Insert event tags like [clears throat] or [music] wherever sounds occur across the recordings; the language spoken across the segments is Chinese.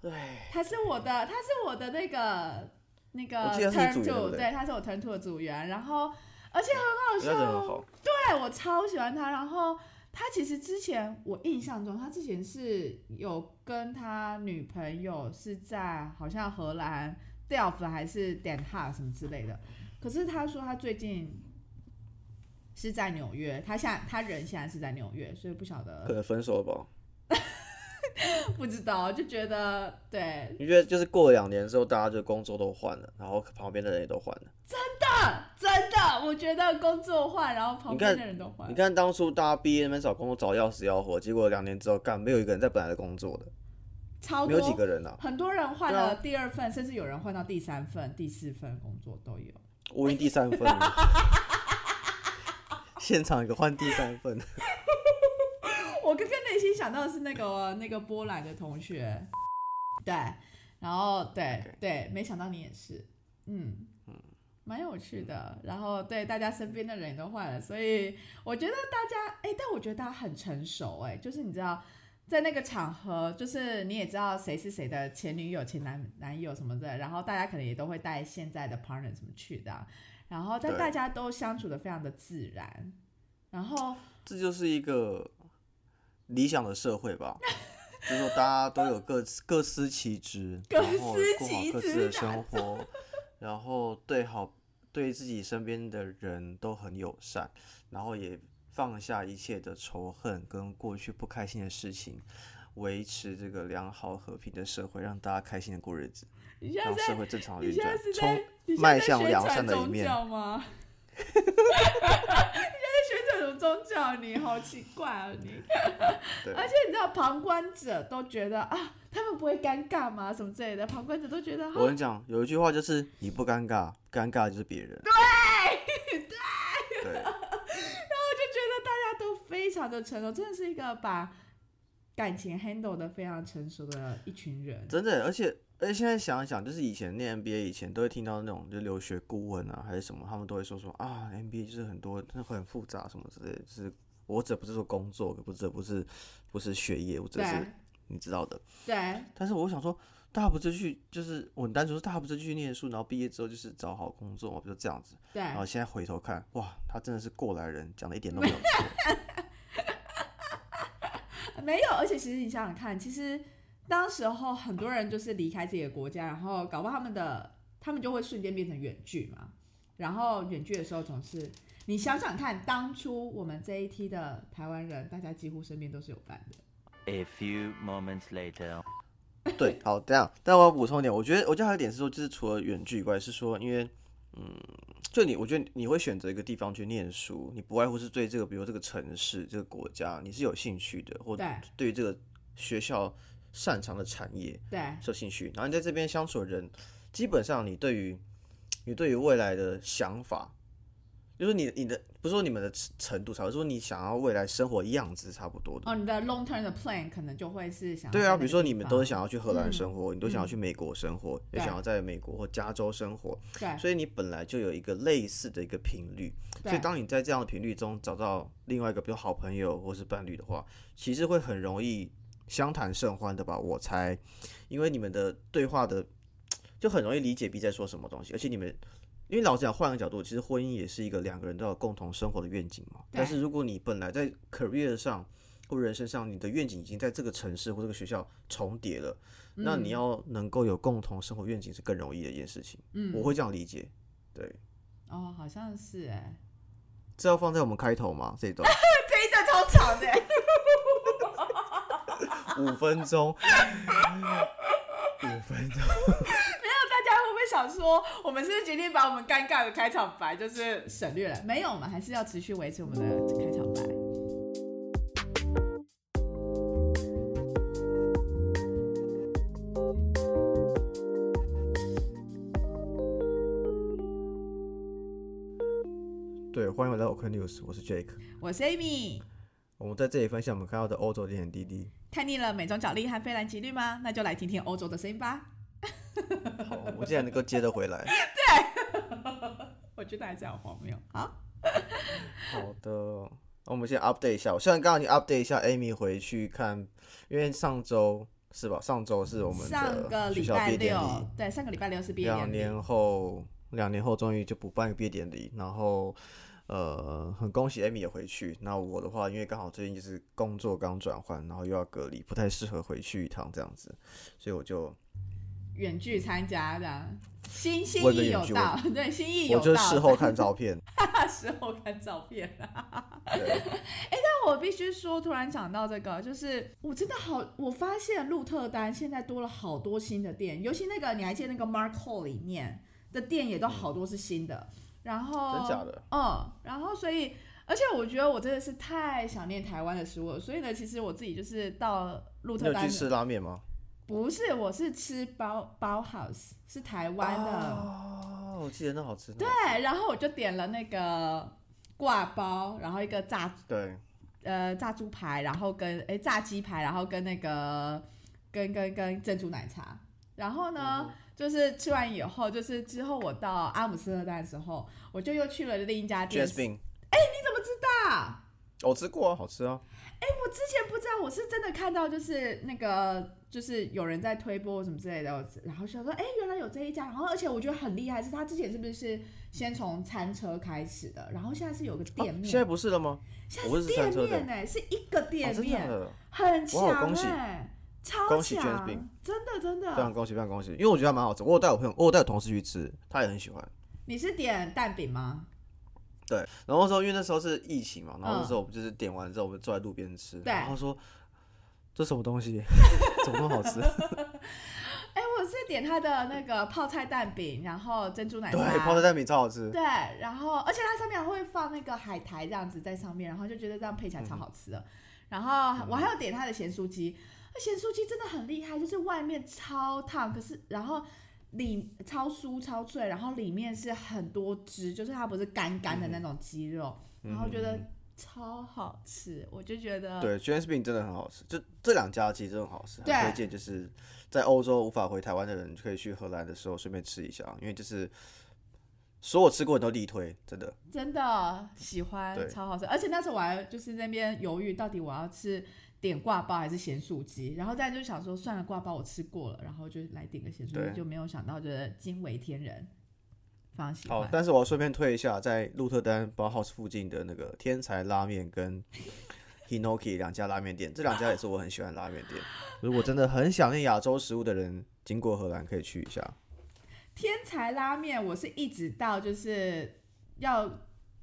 对，他是我的，他是我的那个那个 turn two，对对，他是我 turn two 的组员，然后而且很好笑，好，对我超喜欢他。然后他其实之前我印象中，他之前是有跟他女朋友是在好像荷兰 Delft 还是 Den Haag 什么之类的。可是他说他最近是在纽约，他现在他人现在是在纽约，所以不晓得可得能分手了吧？[laughs] 不知道，就觉得对，你觉得就是过了两年之后，大家就工作都换了，然后旁边的人也都换了。真的，真的我觉得工作换，然后旁边的人都换你。看当初大家毕业那边找工作找得要死要活，结果两年之后干没有一个人在本来的工作的，超没有几多，个人啊。很多人换了第二份，甚至有人换到第三份、第四份工作都有。我已经第三份了，[laughs] 现场一个换第三份，我刚刚内心想到的是那个那个波兰的同学，对，然后对对，没想到你也是，嗯蛮有趣的。然后对大家身边的人也都换了，所以我觉得大家哎，但我觉得大家很成熟哎，就是你知道。在那个场合，就是你也知道谁是谁的前女友、前男男友什么的，然后大家可能也都会带现在的 partner 什么去的啊，然后但大家都相处的非常的自然，然后这就是一个理想的社会吧。就是说大家都有各各司其职，然后过好各自的生活，然后对好对自己身边的人都很友善，然后也放下一切的仇恨跟过去不开心的事情，维持这个良好和平的社会，让大家开心的过日子，让社会正常的运转冲迈向良善的一面。吗？[laughs] 什么宗教？你好奇怪啊你！[laughs] 而且你知道，旁观者都觉得啊，他们不会尴尬吗？什么之类的，旁观者都觉得啊，我跟你讲，有一句话就是你不尴尬，尴尬的就是别人。对对，[laughs] 然后我就觉得大家都非常的成熟，真的是一个把感情 handle 的非常成熟的一群人。真的，而且而且现在想一想，就是以前念 MBA 以前都会听到那种就留学顾问啊，还是什么，他们都会说说啊，MBA 就是很多真的会很复杂什么之类的。就是我指不是说工作，不是不是不是学业，我只是你知道的。对，但是我想说，大家不是去就是我很单纯说，大家不是去念书，然后毕业之后就是找好工作嘛，就这样子。对，然后现在回头看，哇，他真的是过来人，讲的一点都没有 [laughs] 错。[laughs] 没有，而且其实你想想看，其实当时候很多人就是离开自己的国家，然后搞不好他们的他们就会瞬间变成远距嘛。然后远距的时候总是，你想想看，当初我们这一批的台湾人，大家几乎身边都是有伴的。A few moments later. 对，好，这样，但我要补充一点，我觉得，我觉得还有一点是说，就是除了远距以外，是说，因为，嗯，就你，我觉得你会选择一个地方去念书，你不外乎是对这个，比如这个城市、这个国家，你是有兴趣的，或对对于这个学校擅长的产业对。是有兴趣，然后你在这边相处的人，基本上你对于 [tsk] 你对于未来的想法，就是你你的不是说你们的程程度差不多，是说你想要未来生活样子差不多的。哦，你的 long term 的 plan 可能就会是想对啊，比如说你们都是想要去荷兰嗯生活，你都想要嗯去美国生活，也对。想要在美国或加州生活，对。所以你本来就有一个类似的一个频率。所以当你在这样的频率中找到另外一个比如好朋友或是伴侣的话，其实会很容易相谈甚欢的吧？我猜，因为你们的对话的就很容易理解 B 在说什么东西，而且你们。因为老实讲，换个角度，其实婚姻也是一个两个人都要共同生活的愿景嘛。但是如果你本来在 career 上或人生上，你的愿景已经在这个城市或这个学校重叠了，那嗯你要能够有共同生活愿景是更容易的一件事情。嗯我会这样理解。对，哦，好像是哎，这要放在我们开头吗？这一段 [laughs] 这一段超长的欸，五分钟，五分钟。大家会不会想说，我们是不是决定把我们尴尬的开场白就是省略了？没有，我们还是要持续维持我们的开场白。对，欢迎回到 OK News，我是 Jake。我是 Amy，我们在这里分享我们看到的欧洲点点滴滴。看腻了美妆角力和菲兰吉律吗？那就来听听欧洲的声音吧。[laughs] 好，我竟然能够接得回来。对 [laughs] 我觉得还是很荒谬。好，好的，那我们先 update 一下。我虽然刚刚已经 update 一下 Amy 回去看，因为上周是吧？上周是我们上个礼拜六礼，，对，上个礼拜六是毕业典礼。两年后，两年后终于就补办毕业典礼，然后呃，很恭喜 Amy 也回去。那我的话，因为刚好最近就是工作刚转换，然后又要隔离，不太适合回去一趟这样子，所以我就远距参加的，心心意有到，对，心意有到我到。就事后看照片，[laughs] 事后看照片。[laughs] 对，但我必须说，突然讲到这个，就是我真的好，我发现鹿特丹现在多了好多新的店，尤其那个你还记得那个 Mark Hall 里面的店也都好多是新的，然后真假的？嗯，然后所以。而且我觉得我真的是太想念台湾的食物了，所以呢，其实我自己就是到鹿特丹去，吃拉面吗？不是，我是吃包包 house，是台湾的，哦，我记得那好吃。对，然后我就点了那个挂包，然后一个炸对，呃炸猪排，然后跟哎炸鸡排，然后跟那个跟跟跟珍珠奶茶。然后呢，嗯就是吃完以后，就是之后我到阿姆斯特丹的时候，我就又去了另一家店。Jasmine，你怎么知道？我吃过啊，好吃啊。我之前不知道，我是真的看到就是那个就是有人在推播什么之类的，然后想说，哎、原来有这一家，然后而且我觉得很厉害，是他之前是不是先从餐车开始的，然后现在是有个店面，哦现在不是了吗？现在是店面呢、是一个哦店面，很强哇恭喜哎、超恭喜强 Jasmine，真的真的。非常恭喜，非常恭喜，因为我觉得还蛮好吃。我有带我朋友，我有带我同事去吃，他也很喜欢。你是点蛋饼吗？对，然后说因为那时候是疫情嘛，然后嗯那时候我们就是点完之后，我们坐在路边吃，对然后说这什么东西，[laughs] 怎么那么好吃？[laughs] 哎、我是点他的那个泡菜蛋饼，然后珍珠奶茶，对，泡菜蛋饼超好吃。对，然后而且它上面还会放那个海苔这样子在上面，然后就觉得这样配起来超好吃的。然后我还有点他的咸酥鸡，那咸酥鸡真的很厉害，就是外面超烫，可是然后里超酥超脆，然后里面是很多汁，就是它不是干干的那种鸡肉，然后觉得超好吃，我就觉得对 j a m e s b e a n 真的很好吃，就这两家其实真的很好吃，很推荐。就是在欧洲无法回台湾的人，可以去荷兰的时候顺便吃一下，因为就是所有吃过的都力推，真的。真的喜欢，超好吃。而且那时候我还就是那边犹豫，到底我要吃点挂包还是咸酥鸡，然后再就想说，算了，挂包我吃过了，然后就来点个咸酥对鸡，就没有想到就是惊为天人，非常喜好，。但是我要顺便推一下，在鹿特丹 Bauhaus 附近的那个天才拉面跟 Hinoki 两家拉面店，这两家也是我很喜欢的拉面店。[laughs] 如果真的很想念亚洲食物的人，经过荷兰可以去一下。天才拉面，我是一直到就是要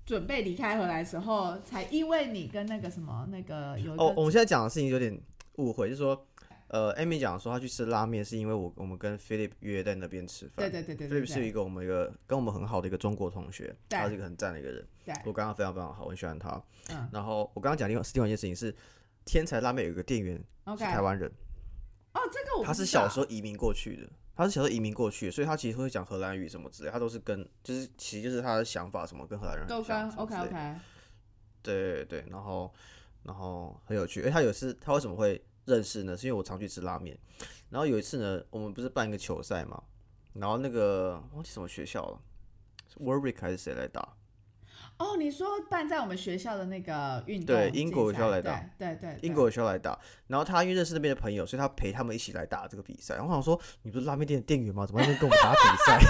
准备离开荷兰的时候，才因为你跟那个什么那个有哦，我们现在讲的事情有点误会，就是说，呃，Amy 讲说她去吃拉面是因为我我们跟 Philip 约在那边吃饭。对对对对对 Philip 是一个我们一个跟我们很好的一个中国同学，对。他是一个很赞的一个人，对，我刚刚非常非常好，我很喜欢他。嗯。然后我刚刚讲另外另外一件事情是，天才拉面有一个店员是台湾人，哦，这个我他是小时候移民过去的，他是小时候移民过去，所以他其实会讲荷兰语什么之类，他都是跟就是其实就是他的想法什么跟荷兰人都跟 OK OK，对对对，然后然后很有趣，诶，他有一次他为什么会认识呢？是因为我常去吃拉面，然后有一次呢，我们不是办一个球赛嘛，然后那个忘记什么学校了是，Warwick 还是谁来打？哦，你说办在我们学校的那个运动对英国学校赛来打对对对，英国的学校来打，然后他因为认识那边的朋友，所以他陪他们一起来打这个比赛。然后我想说，你不是拉面店的店员吗？怎么在那边跟我们打比赛？[laughs]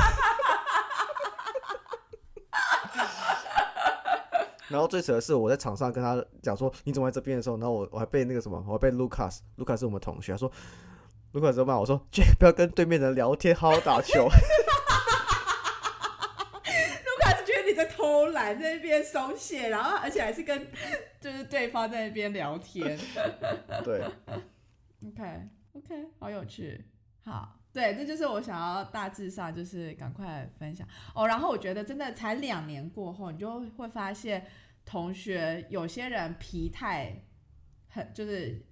然后最扯的是，我在场上跟他讲说你怎么在这边的时候，然后我我还被那个什么，我还被 Lucas，Lucas 是我们同学，他说 Lucas 怎么办？我说 Jack 不要跟对面的人聊天，好好打球。[laughs] 在偷懒，在那边松懈，然后而且还是跟就是对方在那边聊天。对，OK OK，好有趣。好，对，这就是我想要大致上就是赶快分享哦。然后我觉得真的才两年过后，你就会发现同学有些人疲态很就是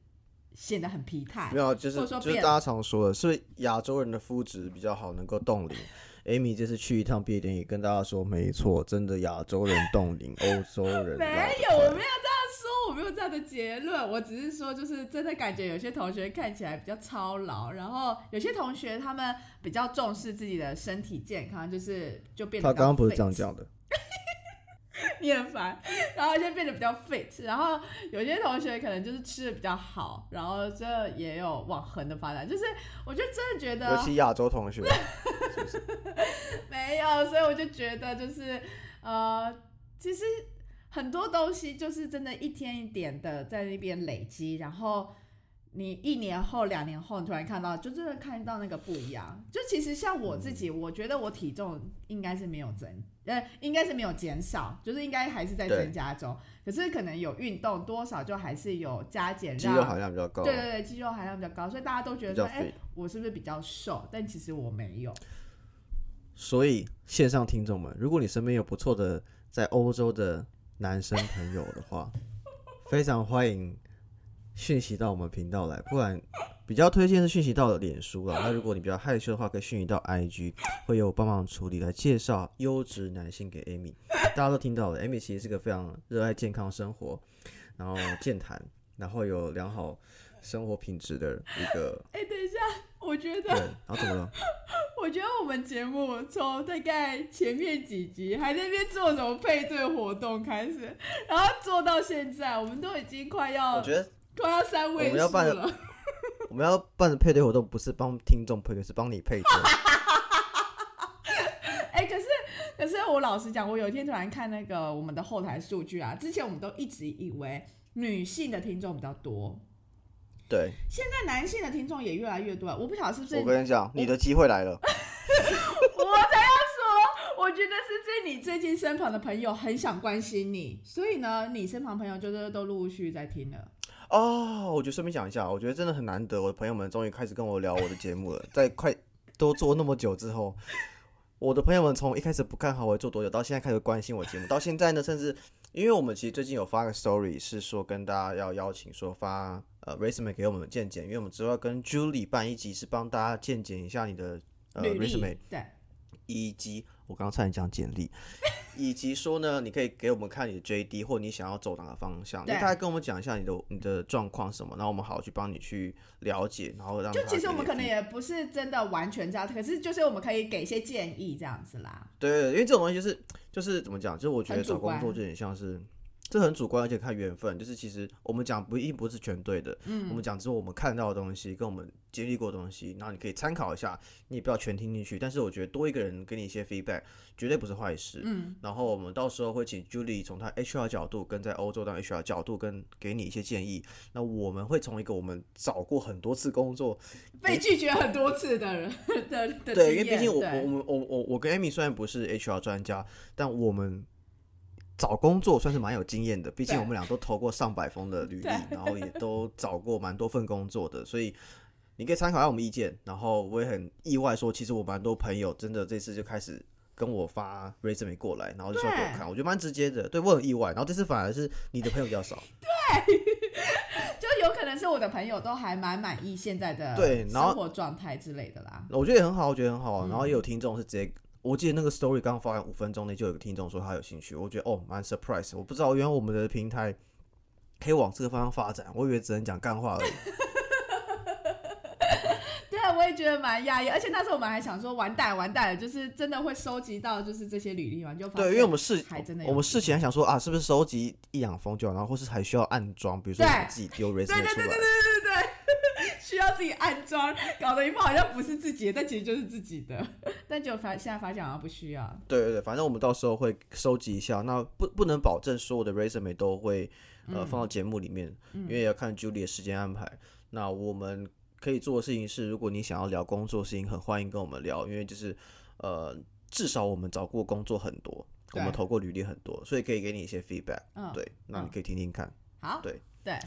显得很疲态没。有，就是就是大家常说的，是不是亚洲人的肤质比较好，能够冻龄。Amy 这次去一趟毕业典礼，跟大家说，没错，真的亚洲人冻龄，欧洲人 [laughs] 没有，我没有这样说，我没有这样的结论，我只是说，就是真的感觉有些同学看起来比较操劳，然后有些同学他们比较重视自己的身体健康，就是就变得他刚刚不是这样讲的，[laughs] 你很烦，然后就变得比较 fit，然后有些同学可能就是吃的比较好，然后这也有往横的发展，就是我就真的觉得尤得其亚洲同学，[laughs] 没有，所以我就觉得就是呃，其实很多东西就是真的一天一点的在那边累积，然后你一年后、两年后，你突然看到，就真的看到那个不一样。就其实像我自己，我觉得我体重应该是没有增，呃，应该是没有减少，就是应该还是在增加中。可是可能有运动，多少就还是有加减，肌肉含量比较高。对对对，肌肉含量比较高，所以大家都觉得说，哎、我是不是比较瘦？但其实我没有。所以线上听众们，如果你身边有不错的在欧洲的男生朋友的话，[laughs] 非常欢迎讯息到我们频道来，不然比较推荐是讯息到脸书啦。[laughs] 那如果你比较害羞的话，可以讯息到 IG，会有我帮忙处理来介绍优质男性给 Amy。大家都听到了，Amy 其实是个非常热爱健康生活，然后健谈，然后有良好生活品质的一个 [laughs] 哎、等一下，我觉人。得，然后怎么了？[laughs] 我觉得我们节目从大概前面几集还在那边做什么配对活动开始，然后做到现在，我们都已经快要我觉得快要三位数我们要办了。[laughs] 我们要办的配对活动不是帮听众配对，是帮你配对。[laughs] 哎、可是可是我老实讲，我有一天突然看那个我们的后台数据啊，之前我们都一直以为女性的听众比较多，对，现在男性的听众也越来越多。我不晓得是不是我跟你讲，你的机会来了。[laughs] 我才要说，我觉得是不是你最近身旁的朋友很想关心你，所以呢，你身旁朋友就是都陆陆续续在听了。哦，我就顺便讲一下，我觉得真的很难得，我的朋友们终于开始跟我聊我的节目了。在快都做那么久之后，我的朋友们从一开始不看好我做多久，到现在开始关心我节目，到现在呢，甚至因为我们其实最近有发个 story，是说跟大家要邀请说发呃 resume 给我们见见，因为我们之后要跟 Julie 办一集，是帮大家见见一下你的呃 resume 对，以及我刚刚差点讲简历，[laughs] 以及说呢，你可以给我们看你的 JD 或你想要走哪个方向，你对大概跟我们讲一下你的你的状况什么，然后我们好去帮你去了解，然后让就其实我们可能也不是真的完全知道，可是就是我们可以给一些建议这样子啦。对因为这种东西就是就是怎么讲，就是我觉得找工作就有点像是。这很主观，而且看缘分。就是其实我们讲不一定不是全对的，嗯，我们讲只是我们看到的东西，跟我们经历过的东西，然后你可以参考一下，你也不要全听进去。但是我觉得多一个人给你一些 feedback，绝对不是坏事。嗯，然后我们到时候会请 Julie 从她 HR 角度跟在欧洲当 HR 角度跟给你一些建议。那我们会从一个我们找过很多次工作，[laughs] 被拒绝很多次的人的的对，因为毕竟我我我我我我跟 Amy 虽然不是 HR 专家，但我们找工作算是蛮有经验的。毕竟我们俩都投过上百封的履历，然后也都找过蛮多份工作的，所以你可以参考一下我们意见。然后我也很意外说，其实我蛮多朋友真的这次就开始。跟我发 resume 过来，然后就说给我对看，我觉得蛮直接的，对我很意外。然后这次反而是你的朋友比较少，[laughs] 对 [laughs] 就有可能是我的朋友都还蛮满意现在的对生活状态之类的啦。我觉得也很好，我觉得很好然后也有听众是直接，我记得那个 story 刚发完五分钟内就有个听众说他有兴趣，我觉得哦蛮 surprise，我不知道原来我们的平台可以往这个方向发展，我以为只能讲干话而已。[laughs] 对啊，我也觉得蛮讶异，而且那时候我们还想说，完蛋完蛋了，就是真的会收集到就是这些履历嘛，就发对，因为我们事还真的我们事前还想说啊，是不是收集一养蜂就好，然后或是还需要安装，比如说我们自己丢来。对对对对对对，需要自己安装，搞得一副好像不是自己的，但其实就是自己的。[laughs] 但就发现在发现好像不需要。对对对，反正我们到时候会收集一下，那不不能保证所有的 resume 都会呃嗯放到节目里面，因为要看 Julie 的时间安排。那我们可以做的事情是，如果你想要聊工作的事情，很欢迎跟我们聊，因为就是呃至少我们找过工作很多，我们投过履历很多，所以可以给你一些 feedback。嗯，对，那你嗯可以听听看。好，对对，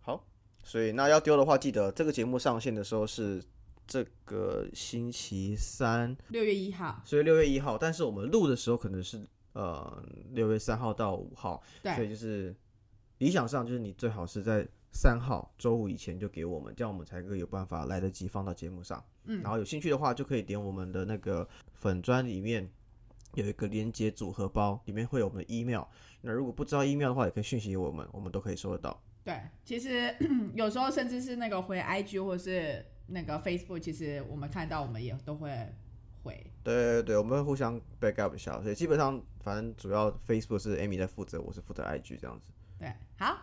好，所以那要丢的话，记得这个节目上线的时候是这个星期三，六月一号，所以六月一号，但是我们录的时候可能是呃六月三号到五号，对所以，就是理想上就是你最好是在三号周五以前就给我们，这样我们才可以有办法来得及放到节目上。嗯然后有兴趣的话就可以点我们的那个粉砖里面有一个连接组合包，里面会有我们的 email。那如果不知道 email 的话，也可以讯息我们，我们都可以收得到。对，其实 [clears throat] 有时候甚至是那个回 IG 或是那个 Facebook，其实我们看到我们也都会回。对对对，我们会互相 back up 一下，所以基本上反正主要 Facebook 是 Amy 在负责，我是负责 IG 这样子。对，好，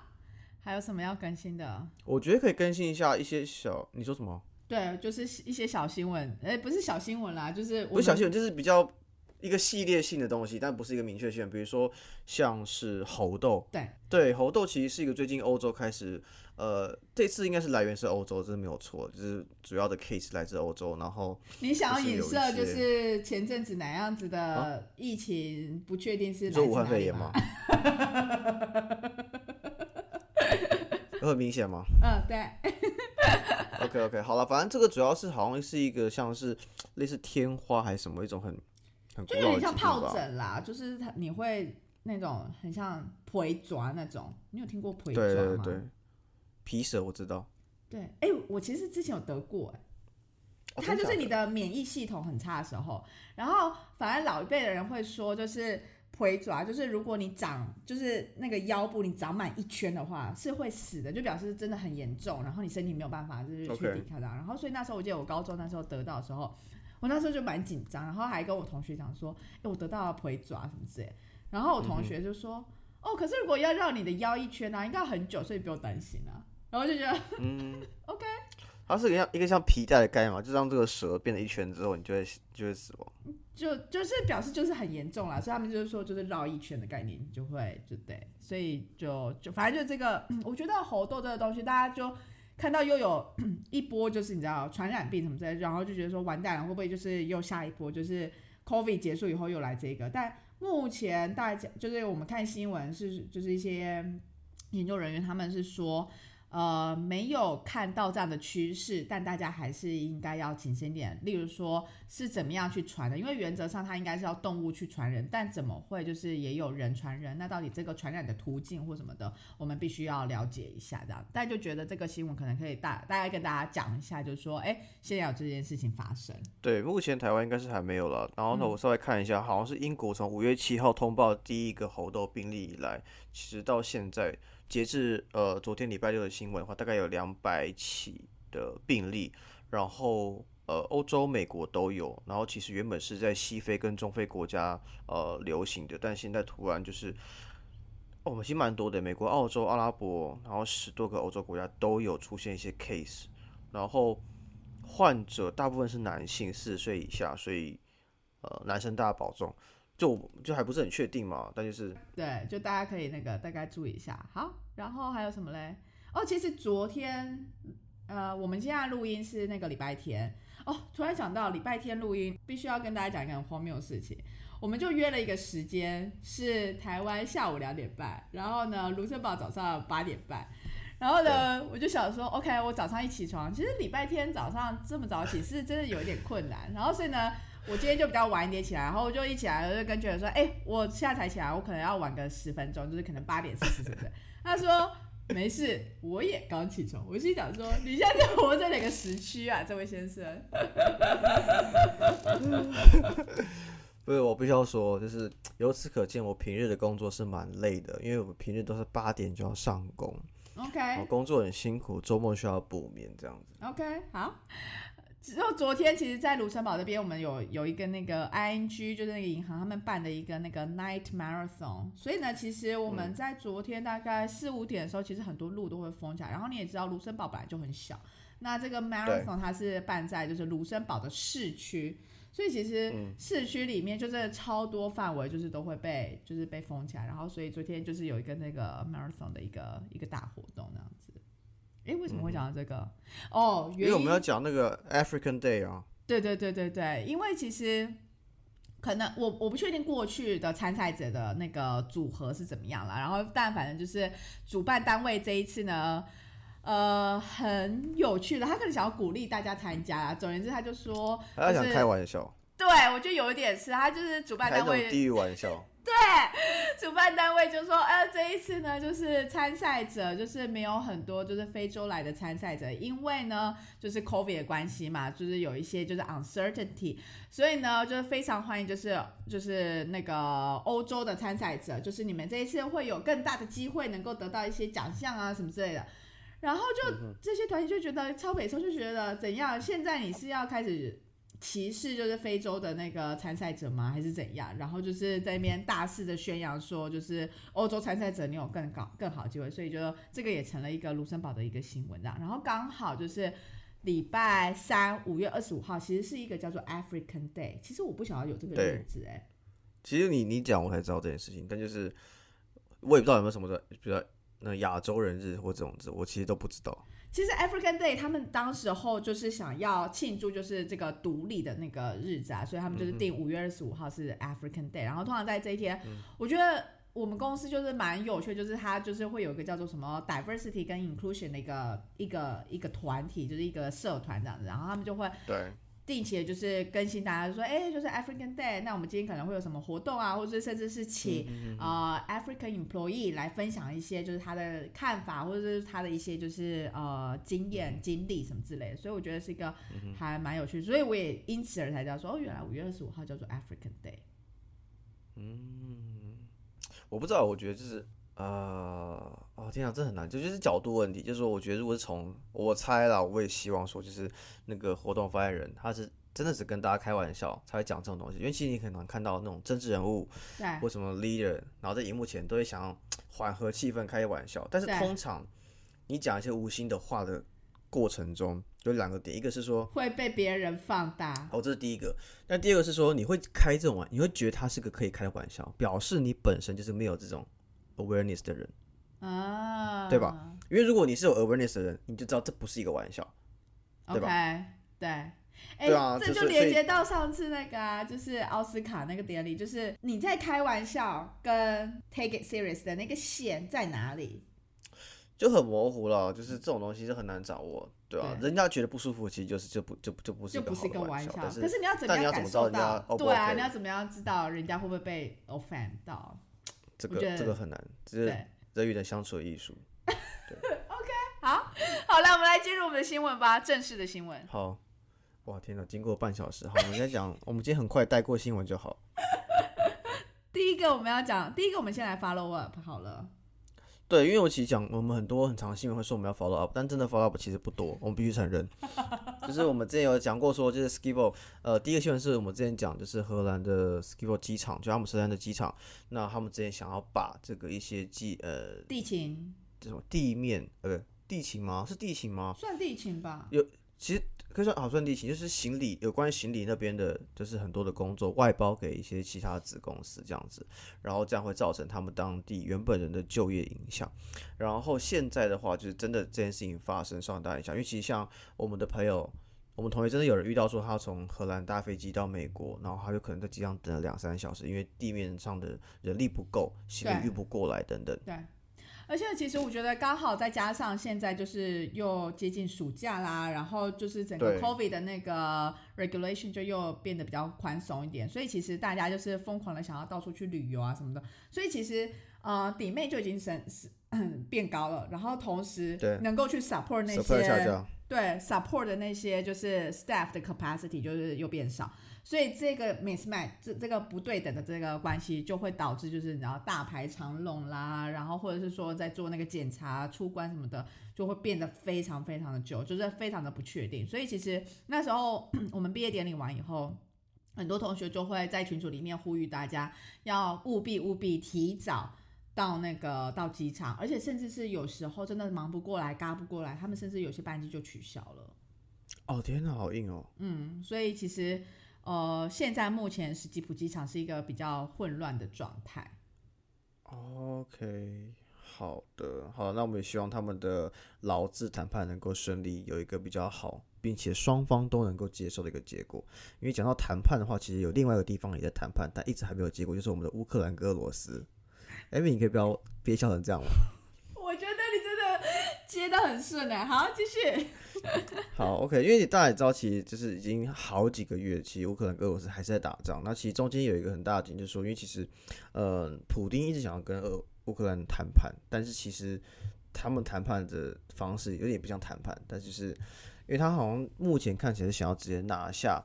还有什么要更新的？我觉得可以更新一下一些小，你说什么？对，就是一些小新闻，哎、不是小新闻啦，就是不是小新闻，就是比较一个系列性的东西，但不是一个明确性。比如说像是猴痘，对对，猴痘其实是一个最近欧洲开始，呃，这次应该是来源是欧洲，这是没有错，就是主要的 case 来自欧洲，然后你想要影射，就是前阵子哪样子的疫情，不确定是说武汉肺炎吗？？[laughs] 有很明显吗嗯，对，？OK OK，好了，反正这个主要是好像是一个像是类似天花还是什么一种很很就有点像疱。疹啦，就是它你会那种很像腿爪那种，你有听过腿爪对吗？对对，皮蛇我知道，对，哎、我其实之前有得过、哎。哦它就是你的免疫系统很差的时候，然后反而老一辈的人会说，就是腿爪，就是如果你长就是那个腰部你长满一圈的话，是会死的，就表示真的很严重，然后你身体没有办法就是去抵抗它。然后所以那时候我记得我高中那时候得到的时候，我那时候就蛮紧张，然后还跟我同学讲说，哎、我得到了腿爪什么之类。然后我同学就说，哦，可是如果要绕你的腰一圈呢、啊，应该要很久，所以不用担心啊。然后就觉得嗯 [laughs] OK，它是一个像一个像皮带的概念嘛，就让这个蛇变了一圈之后，你就会就会死亡。就就是表示就是很严重啦，所以他们就是说就是绕一圈的概念，你就会就对，所以就就反正就这个，嗯我觉得猴痘这个东西，大家就看到又有 [clears throat] 一波就是你知道传染病什么之类，然后就觉得说完蛋了，会不会就是又下一波，就是 COVID 结束以后又来这个？但目前大家就是我们看新闻是就是一些研究人员他们是说。呃，没有看到这样的趋势，但大家还是应该要谨慎一点。例如说，是怎么样去传的？因为原则上它应该是要动物去传人，但怎么会就是也有人传人？那到底这个传染的途径或什么的，我们必须要了解一下。这样，大家就觉得这个新闻可能可以大大概跟大家讲一下，就是说，哎，现在有这件事情发生。对，目前台湾应该是还没有了。然后呢，嗯我稍微看一下，好像是英国从五月七号通报第一个猴痘病例以来，其实到现在，截至呃昨天礼拜六的新闻的话，大概有两百起的病例。然后呃，欧洲、美国都有。然后其实原本是在西非跟中非国家呃流行的，但现在突然就是。哦，我们其实蛮多的，美国、澳洲、阿拉伯，然后十多个欧洲国家都有出现一些 case，然后患者大部分是男性，四十岁以下，所以呃，男生大家保重。就就还不是很确定嘛，但就是对，就大家可以那个大概注意一下。好，然后还有什么嘞？哦，其实昨天，呃，我们现在录音是那个礼拜天。哦，突然想到礼拜天录音，必须要跟大家讲一个很荒谬的事情。我们就约了一个时间，是台湾下午两点半，然后呢，卢森堡早上八点半。然后呢，我就想说，OK，我早上一起床，其实礼拜天早上这么早起是真的有一点困难。然后所以呢，我今天就比较晚一点起来，然后我就一起来，我就跟觉得说，哎、我现在才起来，我可能要晚个十分钟，就是可能八点四十什么的。[laughs] 他说没事，我也刚起床。我心想说，你现在在活在哪个时区啊，这位先生？[laughs] 不是我必须要说，就是由此可见，我平日的工作是蛮累的，因为我平日都是八点就要上工，我 OK 工作很辛苦，周末需要补眠这样子。OK，好。之后昨天其实，在卢森堡这边，我们有有一个那个 ING，就是那个银行他们办的一个那个 Night Marathon，所以呢，其实我们在昨天大概四五点的时候，其实很多路都会封起来。然后你也知道，卢森堡本来就很小，那这个 Marathon 它是办在就是卢森堡的市区，所以其实市区里面就真的超多范围就是都会被就是被封起来。然后所以昨天就是有一个那个 Marathon 的一个一个大活动那样子。诶，为什么会讲到这个？哦，原因因为我们要讲那个 African Day 啊，对对对对对，因为其实可能我我不确定过去的参赛者的那个组合是怎么样了，然后但反正就是主办单位这一次呢。呃，很有趣的，他可能想要鼓励大家参加啦。总而言之，他就说，就是他想开玩笑，对我觉得有一点是，他就是主办单位种地狱玩笑。[laughs] 对主办单位就说，呃，这一次呢，就是参赛者就是没有很多就是非洲来的参赛者，因为呢，就是 COVID 的关系嘛，就是有一些就是 uncertainty，所以呢，就是非常欢迎就是就是那个欧洲的参赛者，就是你们这一次会有更大的机会能够得到一些奖项啊什么之类的。然后就这些团体就觉得超北宋就觉得怎样？现在你是要开始歧视就是非洲的那个参赛者吗？还是怎样？然后就是在那边大肆的宣扬说，就是欧洲参赛者你有更高更好的机会，所以就这个也成了一个卢森堡的一个新闻这样。然后刚好就是礼拜三五月二十五号，其实是一个叫做 African Day。其实我不晓得有这个日子哎、其实你你讲我才知道这件事情，但就是我也不知道有没有什么的，比如说那亚洲人日或这种字，我其实都不知道。其实 African Day 他们当时候就是想要庆祝就是这个独立的那个日子啊，所以他们就是定五月二十五号是 African Day。然后通常在这一天，我觉得我们公司就是蛮有趣，就是它就是会有一个叫做什么 diversity 跟 inclusion 的一个一个一个团体，就是一个社团这样子，然后他们就会对，定期的就是更新大家说，哎、就是 African Day，那我们今天可能会有什么活动啊，或者是甚至是请、呃 African employee 来分享一些就是他的看法，或者是他的一些就是呃经验、经历什么之类的，所以我觉得是一个还蛮有趣，所以我也因此而才知道说，哦，原来五月二十五号叫做 African Day。嗯我不知道，我觉得就是呃，哦天啊，这很难，这就是角度问题。就是说，我觉得如果是从我猜啦，我也希望说，就是那个活动发言人他是真的只跟大家开玩笑才会讲这种东西，因为其实你很难看到那种政治人物对或什么 leader，然后在荧幕前都会想要缓和气氛开玩笑，但是通常你讲一些无心的话的过程中，有两个点，一个是说。会被别人放大，哦，这是第一个。那第二个是说，你会开这种玩，你会觉得他是个可以开的玩笑，表示你本身就是没有这种 awareness 的人。啊，对吧因为如果你是有 awareness 的人，你就知道这不是一个玩笑。对 OK，对。哎、这就连接到上次那个啊，就是奥斯卡那个典礼，就是你在开玩笑跟 take it serious 的那个线在哪里？就很模糊了，就是这种东西是很难掌握，对吧、对人家觉得不舒服，其实就是就不就就不是就不是一个。玩笑，但是可是你要怎么样感受怎么知道人家到对啊，你要怎么样知道人家会不会被 offend 到？这个这个很难，只是，人与人相处的艺术。[laughs] OK，好，好了，我们来进入我们的新闻吧，正式的新闻。好，哇天哪，经过半小时，好，我们再讲，我们今天很快带过新闻就好。[laughs] 第一个我们要讲，第一个我们先来 follow up 好了。对，因为我其实讲我们很多很长的新闻会说我们要 follow up，但真的 follow up 其实不多，我们必须承认。[laughs] 就是我们之前有讲过说，就是 Skibo，呃，第一个新闻是我们之前讲，就是荷兰的 Skibo 机场，就阿姆斯特丹的机场，那他们之前想要把这个一些机呃地勤这种地面呃地勤吗？是地勤吗？算地勤吧？有其实可以算好算地勤，就是行李有关于行李那边的，就是很多的工作外包给一些其他子公司这样子，然后这样会造成他们当地原本人的就业影响。然后现在的话，就是真的这件事情发生受很大影响，因为其实像我们的朋友。我们同学真的有人遇到说，他从荷兰搭飞机到美国，然后他就可能在机上等了两三小时，因为地面上的人力不够，行李运不过来等等。对，而且其实我觉得刚好再加上现在就是又接近暑假啦，然后就是整个 COVID 的那个 regulation 就又变得比较宽松一点，所以其实大家就是疯狂的想要到处去旅游啊什么的，所以其实呃底妹就已经升是变高了，然后同时对。能够去 support 那些降，对 support 的那些就是 staff 的 capacity 就是又变少，所以这个 mismatch 这这个不对等的这个关系就会导致就是你知道大排长龙啦，然后或者是说在做那个检查出关什么的，就会变得非常非常的久，就是非常的不确定。所以其实那时候 [clears throat] 我们毕业典礼完以后。很多同学就会在群组里面呼吁大家要务必务必提早到那个到机场，而且甚至是有时候真的忙不过来、嘎不过来，他们甚至有些班机就取消了。哦天哪，好硬哦！嗯，所以其实呃，现在目前史吉普机场是一个比较混乱的状态。OK，好的，好，那我们也希望他们的劳资谈判能够顺利，有一个比较好，并且双方都能够接受的一个结果。因为讲到谈判的话，其实有另外一个地方也在谈判，但一直还没有结果，就是我们的乌克兰跟俄罗斯。艾米，你可以不要憋笑成这样吗？[laughs] 我觉得你真的接的很顺哎，好，继续。[laughs] 好，OK，因为大家也知道，其实就是已经好几个月，其实乌克兰跟俄罗斯还是在打仗。那其实中间有一个很大的点，就是说，因为其实，呃，普丁一直想要跟俄乌克兰谈判，但是其实他们谈判的方式有点不像谈判，但就是因为他好像目前看起来是想要直接拿下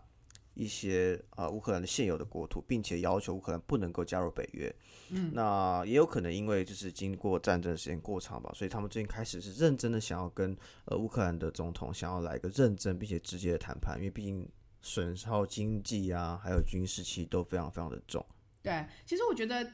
一些啊、呃乌克兰的现有的国土，并且要求乌克兰不能够加入北约。嗯，那也有可能因为就是经过战争时间过长吧，所以他们最近开始是认真的想要跟呃乌克兰的总统想要来一个认真并且直接的谈判，因为毕竟损耗经济啊，还有军事，其实都非常非常的重。对，其实我觉得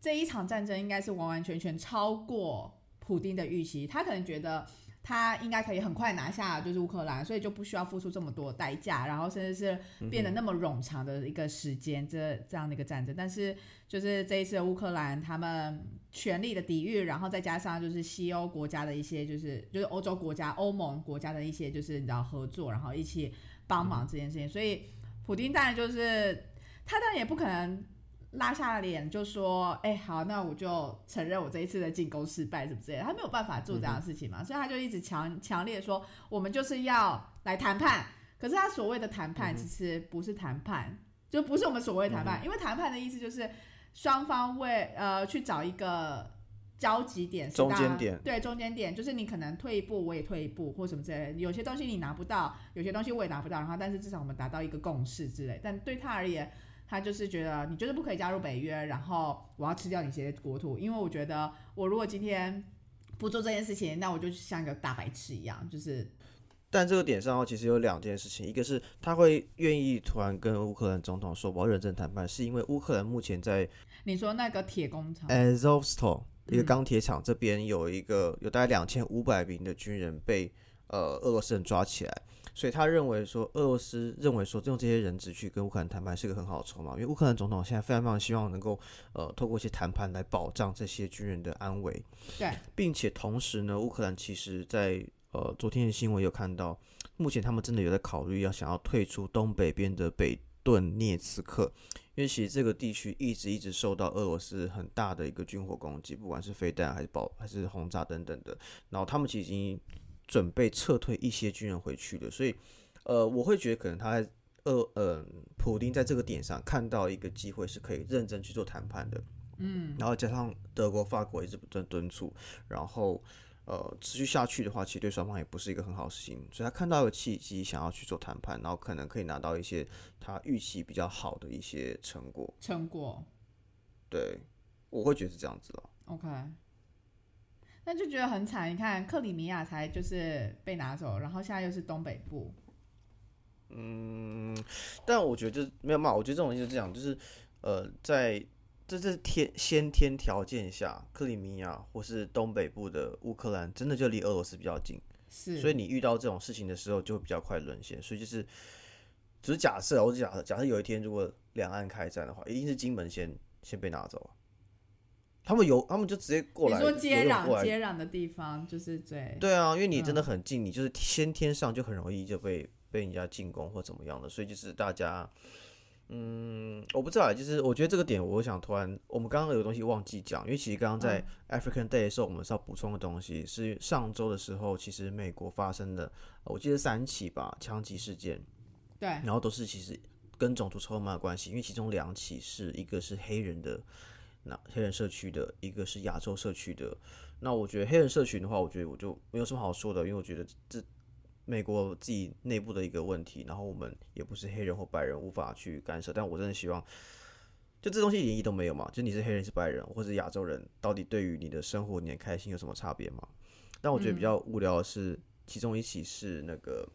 这一场战争应该是完完全全超过普丁的预期，他可能觉得他应该可以很快拿下就是乌克兰，所以就不需要付出这么多代价，然后甚至是变得那么冗长的一个时间，这这样的一个战争。但是就是这一次乌克兰，他们全力的抵御，然后再加上就是西欧国家的一些就是就是欧洲国家、欧盟国家的一些就是你知道合作，然后一起帮忙这件事情，所以普丁当然就是他当然也不可能。拉下脸就说：“哎、好，那我就承认我这一次的进攻失败，什么之类的。”他没有办法做这样的事情嘛，所以他就一直强强烈地说：“我们就是要来谈判。”可是他所谓的谈判其实不是谈判，就不是我们所谓的谈判，因为谈判的意思就是双方为呃去找一个交集点，是中间点对中间点，就是你可能退一步，我也退一步，或什么之类的。有些东西你拿不到，有些东西我也拿不到，然后但是至少我们达到一个共识之类。但对他而言，他就是觉得你就是不可以加入北约，然后我要吃掉你这些国土，因为我觉得我如果今天不做这件事情，那我就像一个大白痴一样，就是。但这个点上其实有两件事情，一个是他会愿意突然跟乌克兰总统说我要认真谈判，是因为乌克兰目前在你说那个铁工厂，Azovstal 一个钢铁厂这边有一个有大概两千五百名的军人被呃俄罗斯人抓起来，所以他认为说俄罗斯认为说用这些人质去跟乌克兰谈判是个很好的筹码，因为乌克兰总统现在非常非常希望能够呃透过一些谈判来保障这些军人的安危，对，并且同时呢，乌克兰其实在呃昨天的新闻有看到，目前他们真的有在考虑要想要退出东北边的北顿涅茨克，因为其实这个地区一直一直受到俄罗斯很大的一个军火攻击，不管是飞弹还是爆还是轰炸等等的，然后他们其实已经准备撤退一些军人回去的，所以呃，我会觉得可能他在呃呃普丁在这个点上看到一个机会是可以认真去做谈判的，嗯，然后加上德国、法国一直不断敦促，然后。呃，持续下去的话，其实对双方也不是一个很好的事情，所以他看到一个契机，想要去做谈判，然后可能可以拿到一些他预期比较好的一些成果。成果对，我会觉得是这样子了。OK，那就觉得很惨。你看克里米亚才就是被拿走，然后现在又是东北部，嗯但我觉得就是没有嘛，我觉得这种东西是这样，就是呃，在这是天先天条件下，克里米亚或是东北部的乌克兰，真的就离俄罗斯比较近，是，所以你遇到这种事情的时候，就会比较快沦陷。所以就是，只是假设啊，我只假设，假设有一天如果两岸开战的话，一定是金门先先被拿走啊。他们有，他们就直接过来，你说接壤接壤的地方就是最对啊，因为你真的嗯很近，你就是先天上就很容易就被被人家进攻或怎么样的，所以就是大家，嗯，我不知道啊，就是我觉得这个点，我想突然，我们刚刚有个东西忘记讲，因为其实刚刚在嗯。African Day 的时候，我们是要补充的东西是上周的时候，其实美国发生的，我记得三起吧枪击事件，对。然后都是其实跟种族仇恨有关系，因为其中两起是一个是黑人的，那黑人社区的，一个是亚洲社区的。那我觉得黑人社群的话，我觉得我就没有什么好说的，因为我觉得这美国自己内部的一个问题，然后我们也不是黑人或白人，无法去干涉。但我真的希望，就这东西一点意义都没有嘛，就你是黑人是白人或者亚洲人，到底对于你的生活、你的开心有什么差别吗？但我觉得比较无聊的是，其中一起是那个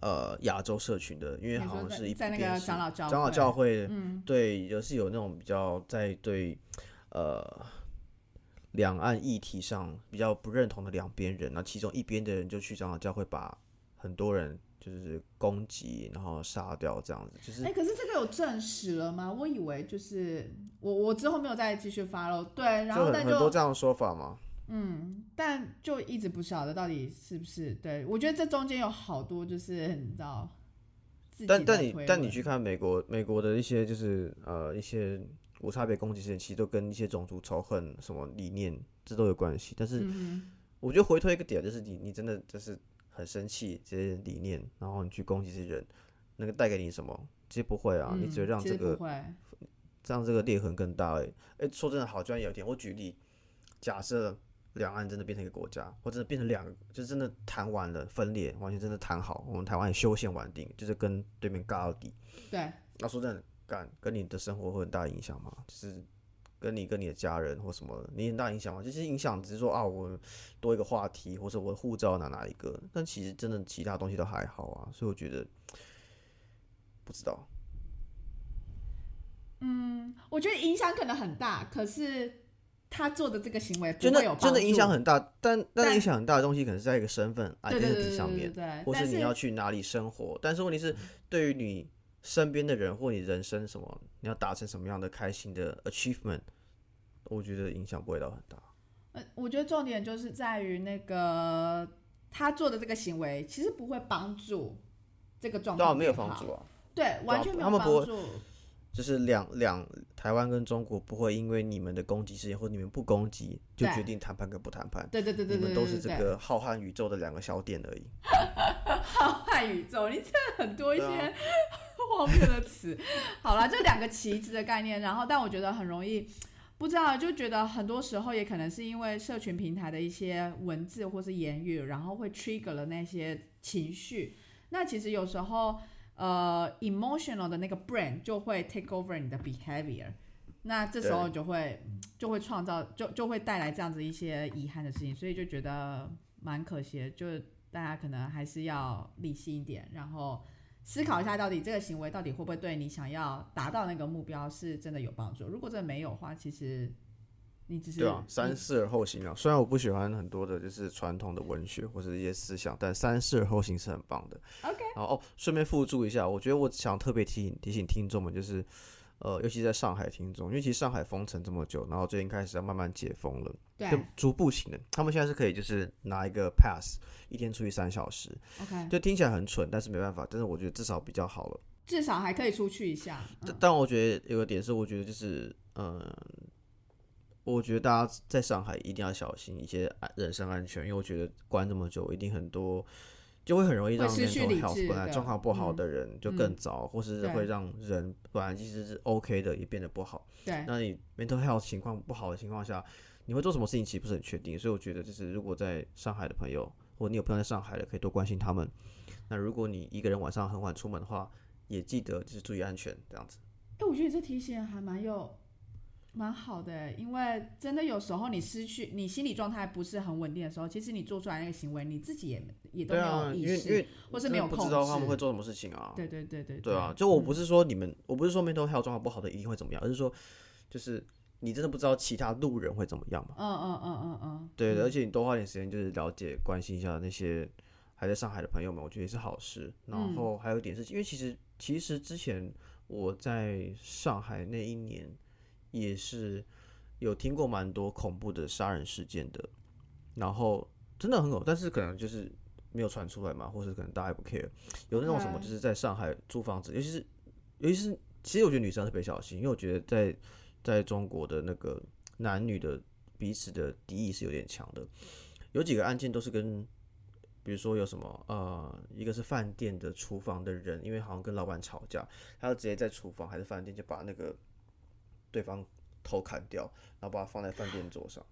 呃亚洲社群的，因为好像是一在那个边长老教长老会教会，嗯，对，也是有那种比较在对呃两岸议题上比较不认同的两边人，那其中一边的人就去长老教会把很多人就是攻击，然后杀掉，这样子，就是哎、可是这个有证实了吗？我以为就是我我之后没有再继续发了，对，然后那就很多这样的说法嘛。嗯，但就一直不晓得到底是不是对。我觉得这中间有好多就是你知道，但但你但你去看美国美国的一些就是呃一些无差别攻击事件，其实都跟一些种族仇恨什么理念这都有关系。但是嗯我觉得回推一个点，就是你你真的就是很生气这些理念，然后你去攻击这些人，那个带给你什么？其实不会啊，哼，你只会让这个会，让这个裂痕更大而已。哎、说真的，好专业有一点，我举例，假设两岸真的变成一个国家，或真的变成两，就是真的谈完了分裂，完全真的谈好，我们台湾也修宪完定，就是跟对面尬到底。对，那说真的，干跟你的生活会很大影响吗？就是跟你跟你的家人或什么，你很大影响吗？就是影响只是说啊，我多一个话题，或者我的护照拿哪一个，但其实真的其他东西都还好啊。所以我觉得不知道。嗯我觉得影响可能很大，可是他做的这个行为真的真的影响很大，但但但影响很大的东西可能是在一个身份 identity 上面，对或是你要去哪里生活。但是问题是，对于你身边的人或你人生什么，你要达成什么样的开心的 achievement，我觉得影响不会到很大。呃，我觉得重点就是在于那个他做的这个行为，其实不会帮助这个状况变好帮助啊。对，完全没有帮助。就是两两台湾跟中国不会因为你们的攻击事件或你们不攻击就决定谈判跟不谈判，对对对对你们都是这个浩瀚宇宙的两个小点而已。[laughs] 浩瀚宇宙，你真的很多一些 [laughs] 荒谬的词。好了，就两个旗子的概念，然后但我觉得很容易。不知道，就觉得很多时候也可能是因为社群平台的一些文字或是言语，然后会 trigger 了那些情绪。那其实有时候，呃，emotional 的那个 brain 就会 take over 你的 behavior。那这时候就会就会创造就就会带来这样子一些遗憾的事情，所以就觉得蛮可惜的，就是大家可能还是要理性一点，然后思考一下到底这个行为到底会不会对你想要达到那个目标是真的有帮助。如果真的没有的话，其实你只是对啊，三思而后行啊。虽然我不喜欢很多的就是传统的文学或者一些思想，但三思而后行是很棒的。OK 然后哦，顺便附注一下，我觉得我想特别提醒提醒听众们，就是呃，尤其在上海听众，因为其实上海封城这么久，然后最近开始要慢慢解封了，就对逐步型的，他们现在是可以就是拿一个 pass，一天出去三小时，OK，就听起来很蠢，但是没办法，但是我觉得至少比较好了。至少还可以出去一下。嗯、但但我觉得有个点是，我觉得就是，嗯、我觉得大家在上海一定要小心一些安人身安全，因为我觉得关这么久，一定很多就会很容易让 mental 理 health 本来的状况不好嗯的人就嗯更糟，或是对会让人本来其实是 OK 的也变得不好。对，那你 mental health 情况不好的情况下，你会做什么事情其实不是很确定，所以我觉得就是如果在上海的朋友，或你有朋友在上海的，可以多关心他们。那如果你一个人晚上很晚出门的话，也记得就是注意安全，这样子。哎、我觉得你这提醒还蛮有蛮好的欸，因为真的有时候你失去你心理状态不是很稳定的时候，其实你做出来那个行为，你自己也也都没有意识，或是没有控制。不知道他们会做什么事情啊。对对对对对啊，就我不是、说你们，我不是说 mental health 状况不好的一定会怎么样，而是说就是你真的不知道其他路人会怎么样嘛。嗯嗯嗯嗯嗯，对的，而且你多花点时间就是了解、关心一下那些还在上海的朋友们，我觉得也是好事。然嗯后还有一点是，因为其实其实之前我在上海那一年也是有听过蛮多恐怖的杀人事件的，然后真的很恐怖，但是可能就是没有传出来嘛，或是可能大家也不 care。有那种什么就是在上海租房子，尤其是尤其是其实我觉得女生特别小心，因为我觉得在在中国的那个男女的彼此的敌意是有点强的。有几个案件都是跟，比如说有什么呃，一个是饭店的厨房的人，因为好像跟老板吵架，他就直接在厨房还是饭店就把那个对方头砍掉，然后把它放在饭店桌上，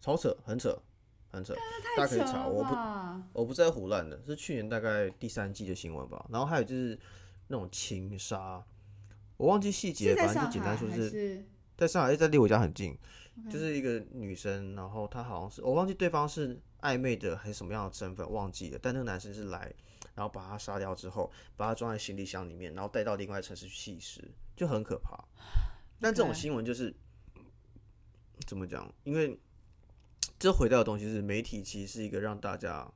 超扯，很扯，很扯，大家可以查，我不？我不是在胡乱的，是去年大概第三季的新闻吧。然后还有就是那种情杀，我忘记细节，反正就简单说是是在上海，在离我家很近，就是一个女生，然后她好像是我忘记对方是暧昧的还是什么样的身份，忘记了。但那个男生是来，然后把她杀掉之后，把她装在行李箱里面，然后带到另外城市去弃尸，就很可怕。但这种新闻就是怎么讲？因为这回到的东西是媒体，其实是一个让大家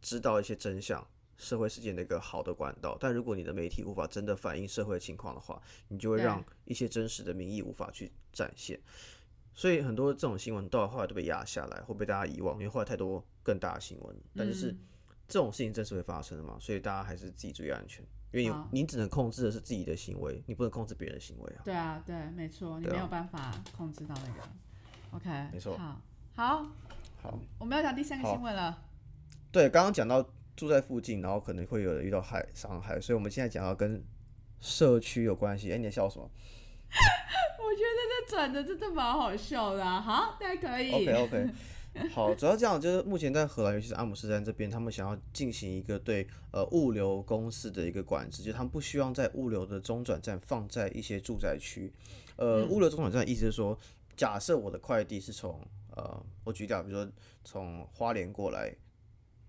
知道一些真相。社会事件的一个好的管道，但如果你的媒体无法真的反映社会情况的话，你就会让一些真实的民意无法去展现。所以很多这种新闻到后来都被压下来，会被大家遗忘，因为后来太多更大的新闻。但就是嗯这种事情真实会发生的嘛，所以大家还是自己注意安全，因为好你你只能控制的是自己的行为，你不能控制别人的行为啊。对啊，对，没错，你没有办法控制到那个。OK，没错好，好，好，我们要讲第三个新闻了。对，刚刚讲到住在附近，然后可能会有人遇到害伤害，所以我们现在讲到跟社区有关系。哎、你在笑什么 [laughs] 我觉得这转的真的蛮好笑的、啊。好，大家可以。？OK OK，好，主要这样就是目前在荷兰，尤其是阿姆斯特丹这边，他们想要进行一个对呃物流公司的一个管制，就他们不希望在物流的中转站放在一些住宅区。呃，物流中转站意思是说，假设我的快递是从呃，我举例啊，比如说从花莲过来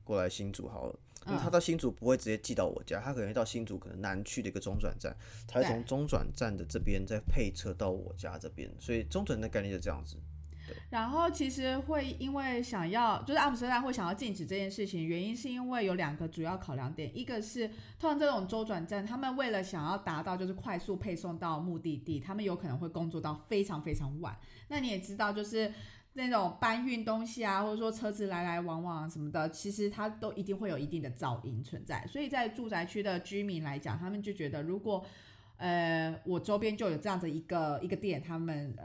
过来新竹好了，他到新竹不会直接寄到我家，他可能会到新竹可能南区的一个中转站，他会从中转站的这边再配车到我家这边，所以中转的概念就这样子。然后其实会因为想要，就是阿姆斯特丹会想要禁止这件事情，原因是因为有两个主要考量点，一个是通常这种周转站，他们为了想要达到就是快速配送到目的地，他们有可能会工作到非常非常晚。那你也知道，就是那种搬运东西啊，或者说车子来来往往什么的，其实它都一定会有一定的噪音存在。所以在住宅区的居民来讲，他们就觉得如果呃我周边就有这样的一个一个店，他们。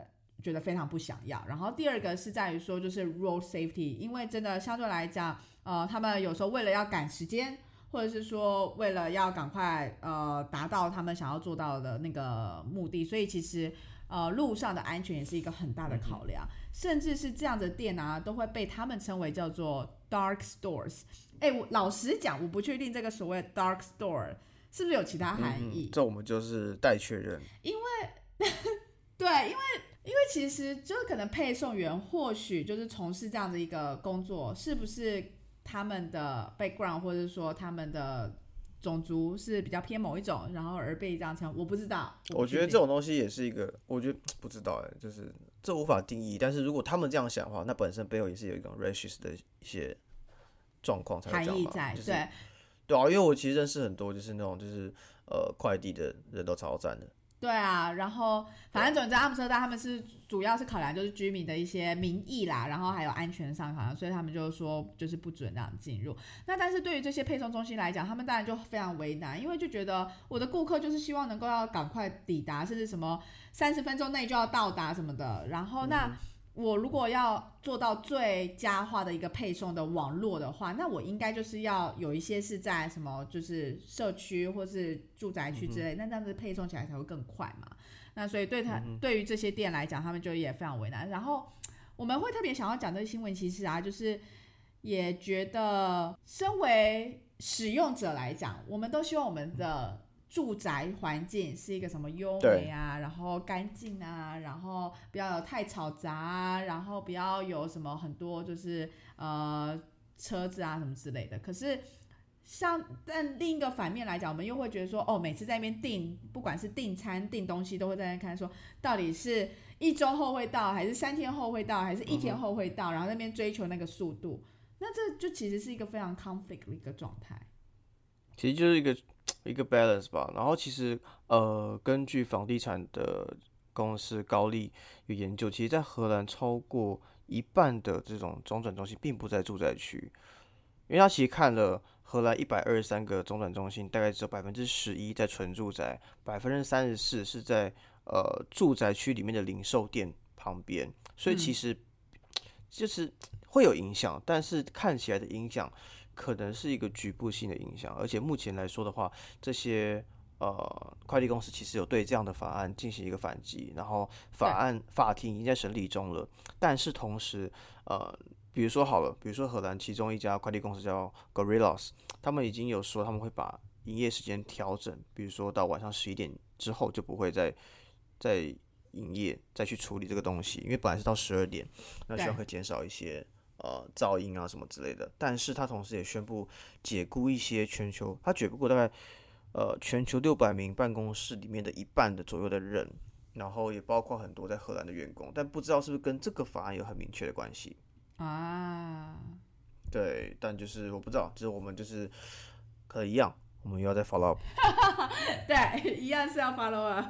觉得非常不想要。然后第二个是在于说，就是 road safety，因为真的相对来讲，呃，他们有时候为了要赶时间，或者是说为了要赶快呃达到他们想要做到的那个目的，所以其实呃路上的安全也是一个很大的考量，甚至是这样的店啊，都会被他们称为叫做 dark stores。哎，我老实讲，我不确定这个所谓 dark store 是不是有其他含义。嗯，这我们就是待确认。因为 [laughs] 对，因为因为其实就是可能配送员或许就是从事这样的一个工作，是不是他们的 background 或者说他们的种族是比较偏某一种，然后而被这样称，我不知道。我觉得这种种东西也是一个，我觉得不知道哎，就是这无法定义。但是如果他们这样想的话，那本身背后也是有一种 racist 的一些状况才会这样嘛。含义在，就是对对啊，因为我其实认识很多就是那种就是呃快递的人都超赞的。对啊，然后反正总之阿姆斯特丹他们是主要是考量就是居民的一些民意啦，然后还有安全上考量，所以他们就说就是不准这样进入。那但是对于这些配送中心来讲，他们当然就非常为难，因为就觉得我的顾客就是希望能够要赶快抵达，甚至什么三十分钟内就要到达什么的。然后那我如果要做到最佳化的一个配送的网络的话，那我应该就是要有一些是在什么就是社区或是住宅区之类，那这样子配送起来才会更快嘛。那所以对他、对于这些店来讲，他们就也非常为难。然后我们会特别想要讲这个新闻，其实啊，就是也觉得身为使用者来讲，我们都希望我们的住宅环境是一个什么优美啊，然后干净啊，然后不要有太吵杂啊，然后不要有什么很多就是呃车子啊什么之类的。可是像但另一个反面来讲，我们又会觉得说，哦，每次在那边订，不管是订餐订东西，都会在那看说，到底是一周后会到，还是三天后会到，还是一天后会到，然后那边追求那个速度，那这就其实是一个非常 conflict 的一个状态。其实就是一个一个 balance 吧。然后其实呃，根据房地产的公司高利有研究，其实，在荷兰超过一半的这种中转中心并不在住宅区，因为他其实看了荷兰一百二十三个中转中心，大概只有百分之十一在纯住宅，百分之三十四是在呃住宅区里面的零售店旁边，所以其实就是会有影响，但是看起来的影响。可能是一个局部性的影响，而且目前来说的话，这些呃快递公司其实有对这样的法案进行一个反击，然后法案法庭已经在审理中了。但是同时，呃，比如说好了，比如说荷兰其中一家快递公司叫 Gorillas，他们已经有说他们会把营业时间调整，比如说到晚上十一点之后就不会再再营业，再去处理这个东西，因为本来是到十二点，那希望可以减少一些。呃，噪音啊什么之类的，但是他同时也宣布解雇一些全球，他解雇大概呃全球六百名办公室里面的一半的左右的人，然后也包括很多在荷兰的员工，但不知道是不是跟这个法案有很明确的关系啊？对，但就是我不知道，就是我们就是可一样，我们又要再 follow up，[laughs] 对，一样是要 follow up，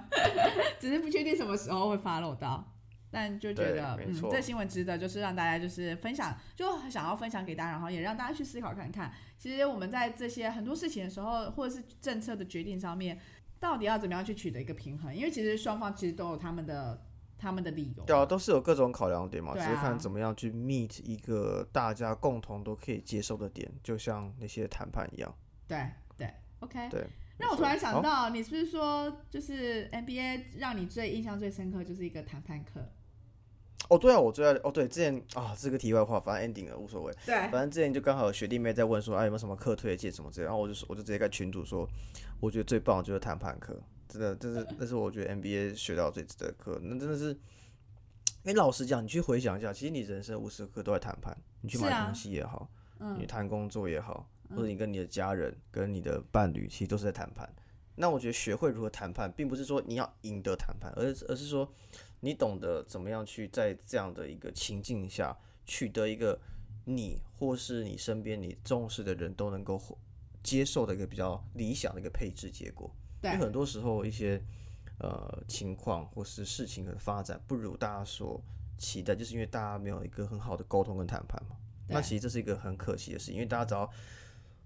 只是不确定什么时候会 follow 到。但就觉得，嗯，这新闻值得就是让大家就是分享，就想要分享给大家，然后也让大家去思考看看，其实我们在这些很多事情的时候，或者是政策的决定上面，到底要怎么样去取得一个平衡？因为其实双方其实都有他们的他们的理由，对啊，都是有各种考量点嘛，啊、只是看怎么样去 meet 一个大家共同都可以接受的点，就像那些谈判一样。对对，OK，对。那我突然想到，你是不是说，就是 NBA 让你最印象最深刻就是一个谈判课？哦，对啊，我最爱哦，对，之前啊，这个题外话，反正 ending 了无所谓。对，反正之前就刚好有学弟妹在问说，啊，有没有什么课推荐什么之类，然后我就说，我就直接跟群主说，我觉得最棒的就是谈判课，真的，这是那是我觉得 MBA 学到最值得课，那真的是，哎，老实讲，你去回想一下，其实你人生无时无刻都在谈判，你去买东西也好，嗯，你谈工作也好，或者你跟你的家人、跟你的伴侣，其实都是在谈判。那我觉得学会如何谈判，并不是说你要赢得谈判，而而是说你懂得怎么样去在这样的一个情境下取得一个你或是你身边你重视的人都能够接受的一个比较理想的一个配置结果。因为很多时候一些呃情况或是事情的发展不如大家所期待，就是因为大家没有一个很好的沟通跟谈判嘛。那其实这是一个很可惜的事情，因为大家只要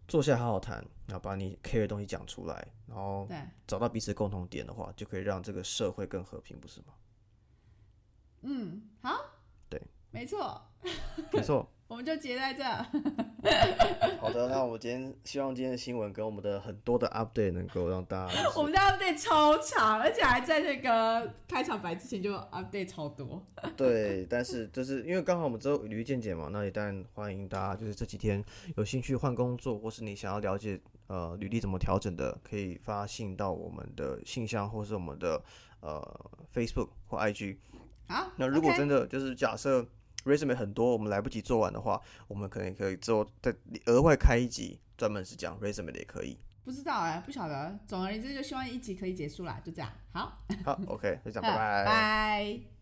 坐下好好谈，然后把你 care 的东西讲出来，然后对，找到彼此共同点的话，就可以让这个社会更和平，不是吗？嗯，好，对，没错，没错。[laughs] 我们就结在这。[laughs] 好的，那我们今天希望今天的新闻跟我们的很多的 update 能够让大家 [laughs] 就是我们的 update 超长，而且还在那个开场白之前就 update 超多。对，但是就是因为刚好我们之后履历见解嘛，那也当然欢迎大家就是这几天有兴趣换工作，或是你想要了解呃履历怎么调整的，可以发信到我们的信箱或是我们的呃 Facebook 或 IG。好，那如果真的就是假设 resume 很多，我们来不及做完的话，我们可能可以之后再额外开一集，专门是讲 resume 的也可以。不知道哎、不晓得。总而言之，就希望一集可以结束啦，就这样。好，好，OK，就这样，[laughs] 嗯拜拜。拜。